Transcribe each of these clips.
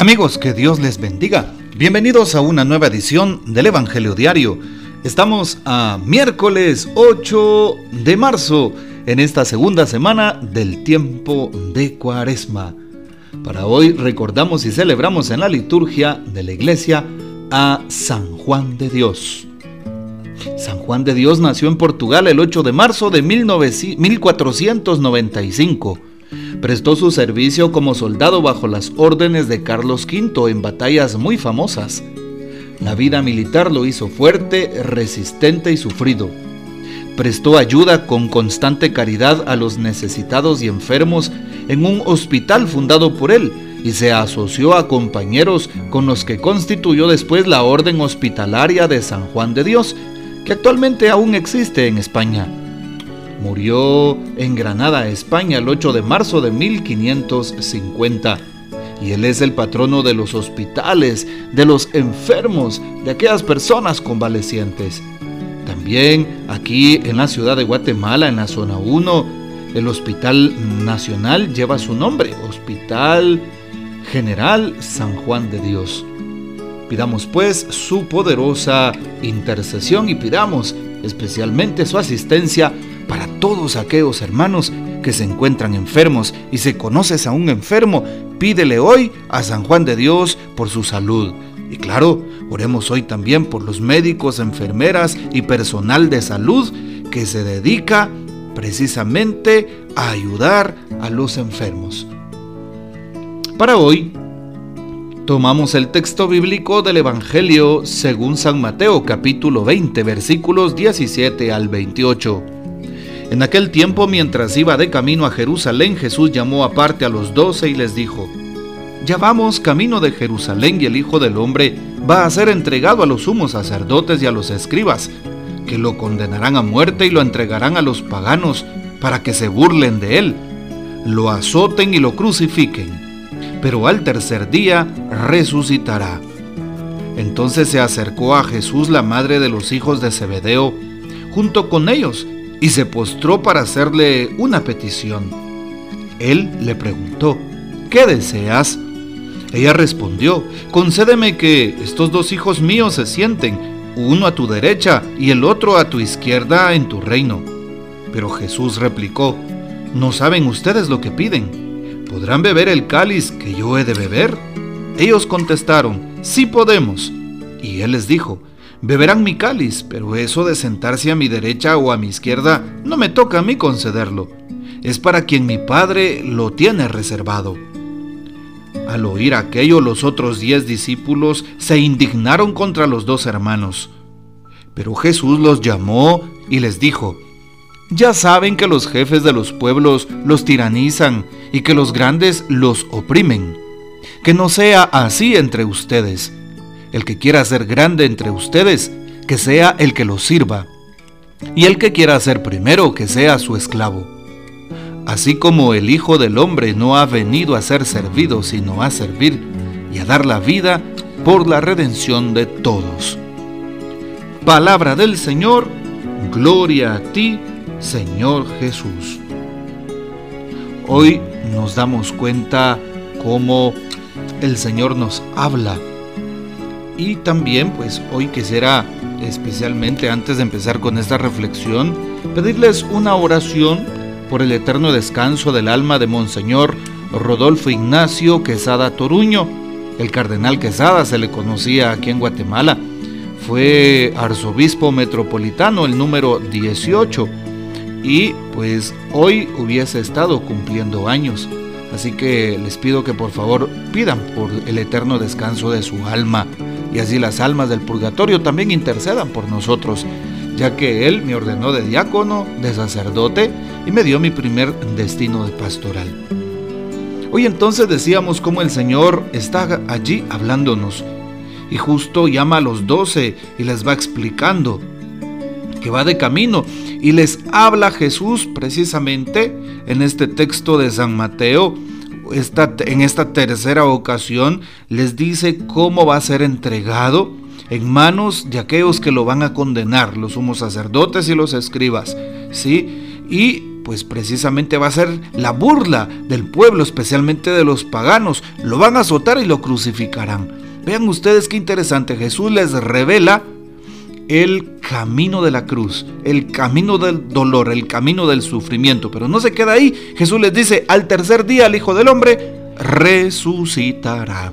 Amigos, que Dios les bendiga. Bienvenidos a una nueva edición del Evangelio Diario. Estamos a miércoles 8 de marzo en esta segunda semana del tiempo de Cuaresma. Para hoy recordamos y celebramos en la liturgia de la iglesia a San Juan de Dios. San Juan de Dios nació en Portugal el 8 de marzo de 1495 Prestó su servicio como soldado bajo las órdenes de Carlos V en batallas muy famosas. La vida militar lo hizo fuerte, resistente y sufrido. Prestó ayuda con constante caridad a los necesitados y enfermos en un hospital fundado por él y se asoció a compañeros con los que constituyó después la Orden Hospitalaria de San Juan de Dios, que actualmente aún existe en España. Murió en Granada, España, el 8 de marzo de 1550. Y él es el patrono de los hospitales, de los enfermos, de aquellas personas convalecientes. También aquí en la ciudad de Guatemala, en la zona 1, el Hospital Nacional lleva su nombre, Hospital General San Juan de Dios. Pidamos pues su poderosa intercesión y pidamos especialmente su asistencia todos aquellos hermanos que se encuentran enfermos y si conoces a un enfermo, pídele hoy a San Juan de Dios por su salud. Y claro, oremos hoy también por los médicos, enfermeras y personal de salud que se dedica precisamente a ayudar a los enfermos. Para hoy, tomamos el texto bíblico del Evangelio según San Mateo capítulo 20 versículos 17 al 28. En aquel tiempo, mientras iba de camino a Jerusalén, Jesús llamó aparte a los doce y les dijo, Ya vamos camino de Jerusalén y el Hijo del Hombre va a ser entregado a los sumos sacerdotes y a los escribas, que lo condenarán a muerte y lo entregarán a los paganos para que se burlen de él, lo azoten y lo crucifiquen, pero al tercer día resucitará. Entonces se acercó a Jesús la madre de los hijos de Zebedeo, junto con ellos, y se postró para hacerle una petición. Él le preguntó, ¿qué deseas? Ella respondió, concédeme que estos dos hijos míos se sienten, uno a tu derecha y el otro a tu izquierda en tu reino. Pero Jesús replicó, ¿no saben ustedes lo que piden? ¿Podrán beber el cáliz que yo he de beber? Ellos contestaron, sí podemos. Y él les dijo, Beberán mi cáliz, pero eso de sentarse a mi derecha o a mi izquierda no me toca a mí concederlo. Es para quien mi Padre lo tiene reservado. Al oír aquello, los otros diez discípulos se indignaron contra los dos hermanos. Pero Jesús los llamó y les dijo, Ya saben que los jefes de los pueblos los tiranizan y que los grandes los oprimen. Que no sea así entre ustedes el que quiera ser grande entre ustedes, que sea el que los sirva. Y el que quiera ser primero, que sea su esclavo. Así como el Hijo del Hombre no ha venido a ser servido, sino a servir y a dar la vida por la redención de todos. Palabra del Señor, gloria a ti, Señor Jesús. Hoy nos damos cuenta cómo el Señor nos habla y también pues hoy quisiera especialmente antes de empezar con esta reflexión pedirles una oración por el eterno descanso del alma de Monseñor Rodolfo Ignacio Quesada Toruño. El cardenal Quesada se le conocía aquí en Guatemala. Fue arzobispo metropolitano, el número 18. Y pues hoy hubiese estado cumpliendo años. Así que les pido que por favor pidan por el eterno descanso de su alma y así las almas del purgatorio también intercedan por nosotros, ya que Él me ordenó de diácono, de sacerdote y me dio mi primer destino de pastoral. Hoy entonces decíamos cómo el Señor está allí hablándonos y justo llama a los doce y les va explicando que va de camino y les habla Jesús precisamente en este texto de San Mateo en esta tercera ocasión les dice cómo va a ser entregado en manos de aquellos que lo van a condenar, los sumos sacerdotes y los escribas, ¿sí? Y pues precisamente va a ser la burla del pueblo, especialmente de los paganos. Lo van a azotar y lo crucificarán. Vean ustedes qué interesante, Jesús les revela el camino de la cruz, el camino del dolor, el camino del sufrimiento. Pero no se queda ahí. Jesús les dice, al tercer día el Hijo del Hombre resucitará.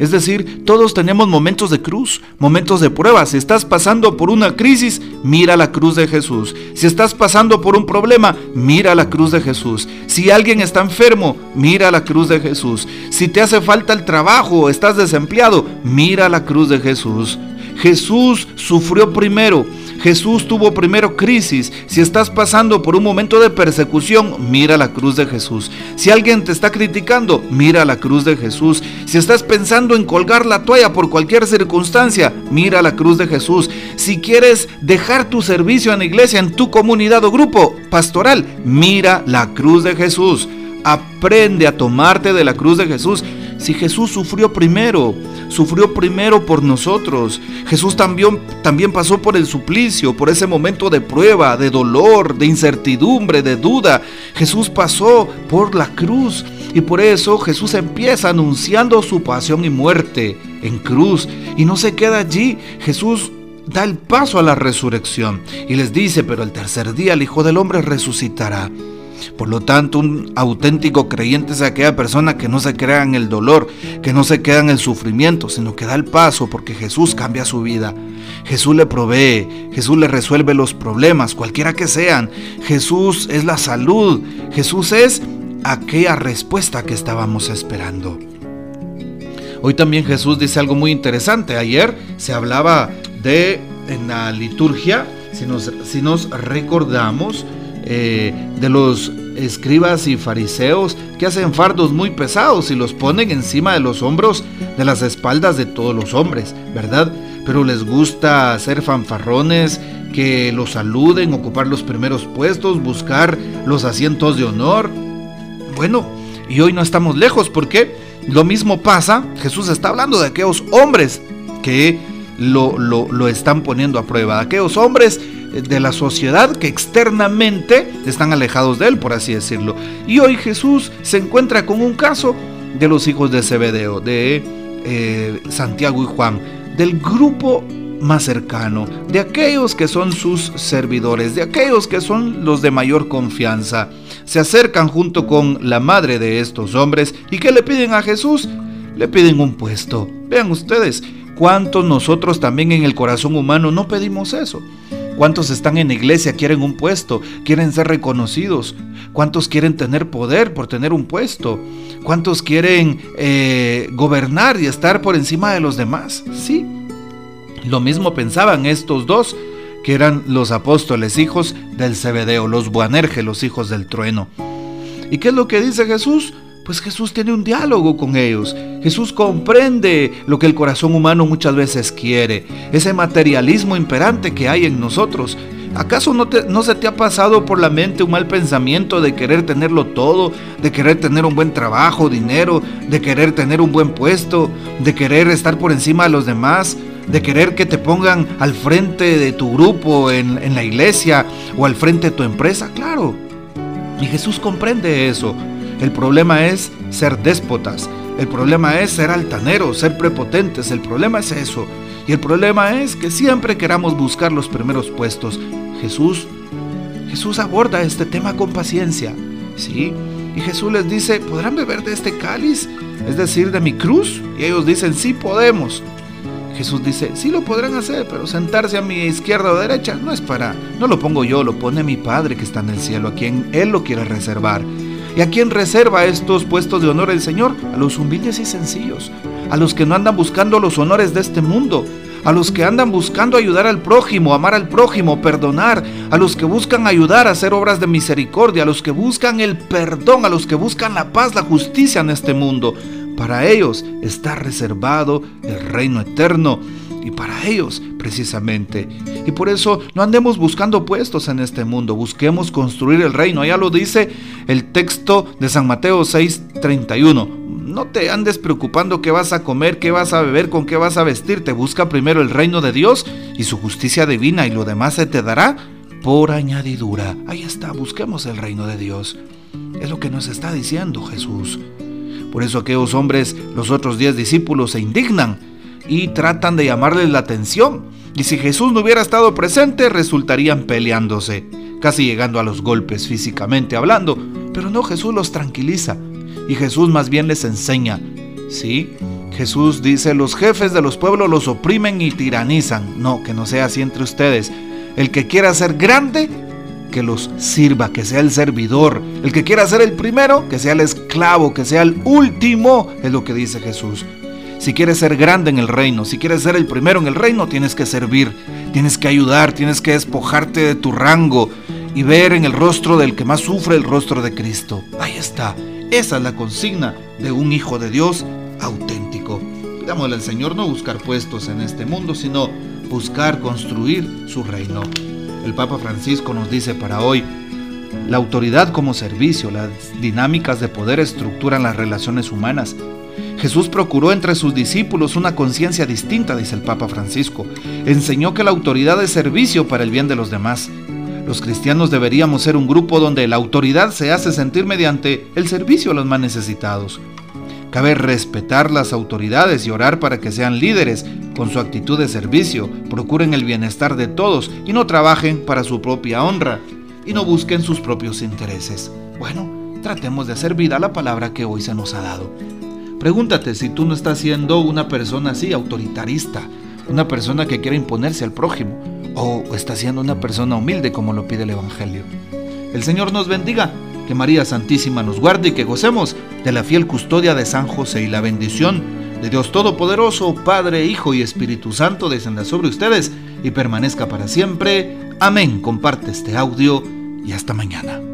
Es decir, todos tenemos momentos de cruz, momentos de prueba. Si estás pasando por una crisis, mira la cruz de Jesús. Si estás pasando por un problema, mira la cruz de Jesús. Si alguien está enfermo, mira la cruz de Jesús. Si te hace falta el trabajo o estás desempleado, mira la cruz de Jesús. Jesús sufrió primero. Jesús tuvo primero crisis. Si estás pasando por un momento de persecución, mira la cruz de Jesús. Si alguien te está criticando, mira la cruz de Jesús. Si estás pensando en colgar la toalla por cualquier circunstancia, mira la cruz de Jesús. Si quieres dejar tu servicio en la iglesia, en tu comunidad o grupo pastoral, mira la cruz de Jesús. Aprende a tomarte de la cruz de Jesús. Si Jesús sufrió primero, sufrió primero por nosotros. Jesús también, también pasó por el suplicio, por ese momento de prueba, de dolor, de incertidumbre, de duda. Jesús pasó por la cruz. Y por eso Jesús empieza anunciando su pasión y muerte en cruz. Y no se queda allí. Jesús da el paso a la resurrección y les dice, pero el tercer día el Hijo del Hombre resucitará. Por lo tanto, un auténtico creyente es aquella persona que no se crea en el dolor, que no se queda en el sufrimiento, sino que da el paso porque Jesús cambia su vida. Jesús le provee, Jesús le resuelve los problemas, cualquiera que sean. Jesús es la salud, Jesús es aquella respuesta que estábamos esperando. Hoy también Jesús dice algo muy interesante. Ayer se hablaba de en la liturgia, si nos, si nos recordamos, eh, de los escribas y fariseos que hacen fardos muy pesados y los ponen encima de los hombros de las espaldas de todos los hombres, ¿verdad? Pero les gusta hacer fanfarrones, que los saluden, ocupar los primeros puestos, buscar los asientos de honor. Bueno, y hoy no estamos lejos porque lo mismo pasa, Jesús está hablando de aquellos hombres que lo, lo, lo están poniendo a prueba, aquellos hombres de la sociedad que externamente están alejados de él, por así decirlo. Y hoy Jesús se encuentra con un caso de los hijos de Zebedeo, de eh, Santiago y Juan, del grupo más cercano, de aquellos que son sus servidores, de aquellos que son los de mayor confianza. Se acercan junto con la madre de estos hombres y que le piden a Jesús? Le piden un puesto. Vean ustedes, cuántos nosotros también en el corazón humano no pedimos eso. ¿Cuántos están en iglesia, quieren un puesto, quieren ser reconocidos? ¿Cuántos quieren tener poder por tener un puesto? ¿Cuántos quieren eh, gobernar y estar por encima de los demás? Sí. Lo mismo pensaban estos dos, que eran los apóstoles, hijos del Cebedeo, los Buanerge, los hijos del trueno. ¿Y qué es lo que dice Jesús? Pues Jesús tiene un diálogo con ellos. Jesús comprende lo que el corazón humano muchas veces quiere, ese materialismo imperante que hay en nosotros. ¿Acaso no, no, se te ha pasado por la mente un mal pensamiento de querer tenerlo todo, de querer tener un buen trabajo, dinero, de querer tener un buen puesto, de querer estar por encima de los demás, de querer que te pongan al frente de tu grupo en, en la iglesia o al frente de tu empresa? Claro. Y Jesús comprende eso. El problema es ser déspotas. El problema es ser altaneros, ser prepotentes. El problema es eso. Y el problema es que siempre queramos buscar los primeros puestos. Jesús, Jesús aborda este tema con paciencia. ¿Sí? Y Jesús les dice, ¿podrán beber de este cáliz? Es decir, de mi cruz. Y ellos dicen, sí podemos. Jesús dice, sí lo podrán hacer, pero sentarse a mi izquierda o derecha no es para, no lo pongo yo, lo pone mi Padre que está en el cielo, a quien Él lo quiere reservar. ¿Y a quién reserva estos puestos de honor el Señor? A los humildes y sencillos, a los que no andan buscando los honores de este mundo, a los que andan buscando ayudar al prójimo, amar al prójimo, perdonar, a los que buscan ayudar a hacer obras de misericordia, a los que buscan el perdón, a los que buscan la paz, la justicia en este mundo. Para ellos está reservado el reino eterno y para ellos precisamente. Y por eso no andemos buscando puestos en este mundo, busquemos construir el reino. Ya lo dice el texto de San Mateo 6:31. No te andes preocupando qué vas a comer, qué vas a beber, con qué vas a vestirte. Busca primero el reino de Dios y su justicia divina y lo demás se te dará por añadidura. Ahí está, busquemos el reino de Dios. Es lo que nos está diciendo Jesús. Por eso aquellos hombres, los otros diez discípulos, se indignan y tratan de llamarles la atención. Y si Jesús no hubiera estado presente, resultarían peleándose, casi llegando a los golpes físicamente hablando. Pero no, Jesús los tranquiliza y Jesús más bien les enseña. Sí, Jesús dice, los jefes de los pueblos los oprimen y tiranizan. No, que no sea así entre ustedes. El que quiera ser grande, que los sirva, que sea el servidor. El que quiera ser el primero, que sea el esclavo, que sea el último, es lo que dice Jesús. Si quieres ser grande en el reino, si quieres ser el primero en el reino, tienes que servir, tienes que ayudar, tienes que despojarte de tu rango y ver en el rostro del que más sufre el rostro de Cristo. Ahí está. Esa es la consigna de un hijo de Dios auténtico. Pidámosle al Señor no buscar puestos en este mundo, sino buscar construir su reino. El Papa Francisco nos dice para hoy, la autoridad como servicio, las dinámicas de poder estructuran las relaciones humanas. Jesús procuró entre sus discípulos una conciencia distinta, dice el Papa Francisco. Enseñó que la autoridad es servicio para el bien de los demás. Los cristianos deberíamos ser un grupo donde la autoridad se hace sentir mediante el servicio a los más necesitados. Cabe respetar las autoridades y orar para que sean líderes con su actitud de servicio, procuren el bienestar de todos y no trabajen para su propia honra y no busquen sus propios intereses. Bueno, tratemos de hacer vida a la palabra que hoy se nos ha dado. Pregúntate si tú no estás siendo una persona así, autoritarista, una persona que quiere imponerse al prójimo, o estás siendo una persona humilde como lo pide el Evangelio. El Señor nos bendiga que María Santísima nos guarde y que gocemos de la fiel custodia de San José y la bendición de Dios Todopoderoso, Padre, Hijo y Espíritu Santo descenda sobre ustedes y permanezca para siempre. Amén. Comparte este audio y hasta mañana.